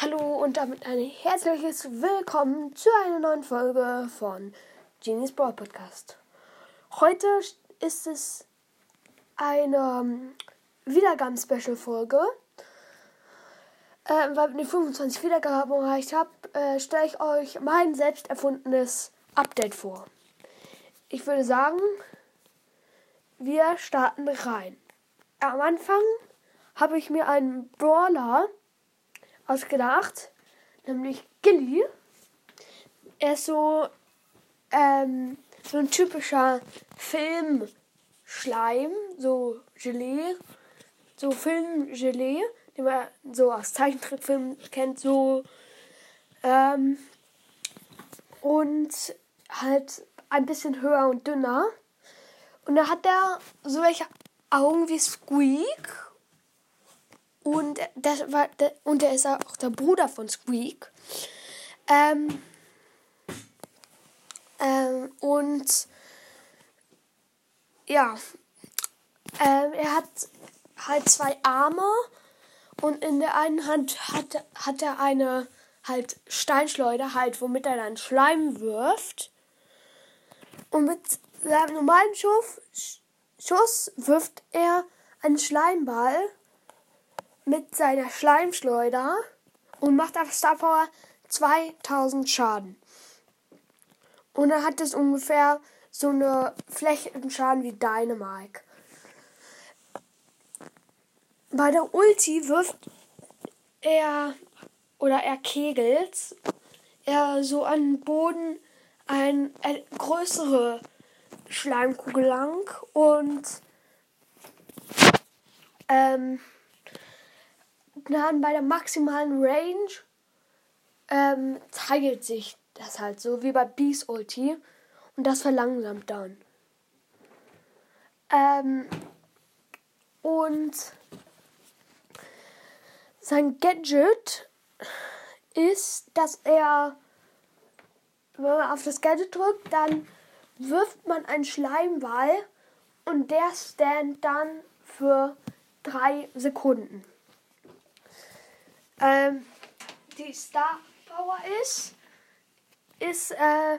Hallo und damit ein herzliches Willkommen zu einer neuen Folge von Genies Brawl Podcast. Heute ist es eine ähm, Wiedergaben-Special-Folge. Äh, weil ich die 25 Wiedergaben erreicht habe, äh, stelle ich euch mein selbst erfundenes Update vor. Ich würde sagen, wir starten rein. Am Anfang habe ich mir einen Brawler ausgedacht, nämlich Gilly. Er ist so, ähm, so ein typischer Filmschleim, so Gelee, so Filmgelee, den man so aus Zeichentrickfilmen kennt, so, ähm, und halt ein bisschen höher und dünner. Und da hat er so welche Augen wie Squeak und, das war, und er ist auch der Bruder von Squeak. Ähm, ähm, und ja, ähm, er hat halt zwei Arme und in der einen Hand hat, hat er eine halt Steinschleuder, halt, womit er dann Schleim wirft. Und mit seinem normalen Schuss, Schuss wirft er einen Schleimball mit seiner Schleimschleuder und macht auf Star Power 2000 Schaden. Und er hat es ungefähr so eine Flächenschaden wie Dynamike. Bei der Ulti wirft er oder er kegelt er so an den Boden ein, eine größere Schleimkugel lang und ähm, dann bei der maximalen Range ähm, teilt sich das halt so wie bei Beast Ulti und das verlangsamt dann. Ähm, und sein Gadget ist, dass er, wenn man auf das Gadget drückt, dann wirft man einen Schleimball und der stand dann für drei Sekunden ähm, die Star Power ist, ist, äh,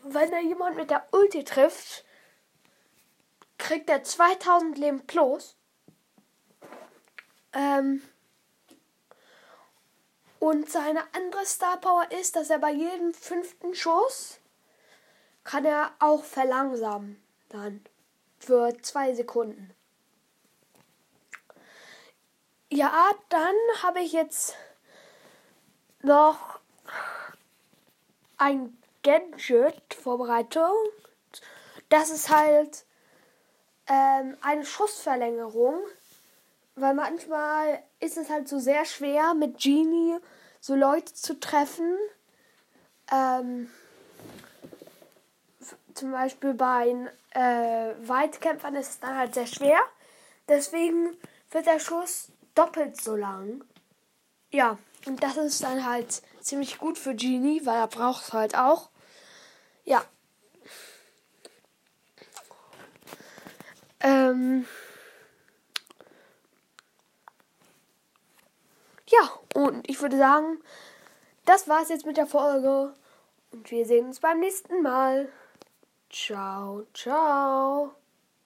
wenn da jemand mit der Ulti trifft, kriegt er 2000 Leben plus. Ähm, und seine andere Star Power ist, dass er bei jedem fünften Schuss kann er auch verlangsamen. Dann für zwei Sekunden. Ja, dann habe ich jetzt noch ein Gadget vorbereitet. Das ist halt ähm, eine Schussverlängerung. Weil manchmal ist es halt so sehr schwer, mit Genie so Leute zu treffen. Ähm, zum Beispiel bei äh, Weitkämpfern ist es dann halt sehr schwer. Deswegen wird der Schuss doppelt so lang. Ja, und das ist dann halt ziemlich gut für Genie, weil er braucht es halt auch. Ja. Ähm. Ja, und ich würde sagen, das war's jetzt mit der Folge. Und wir sehen uns beim nächsten Mal. Ciao, ciao.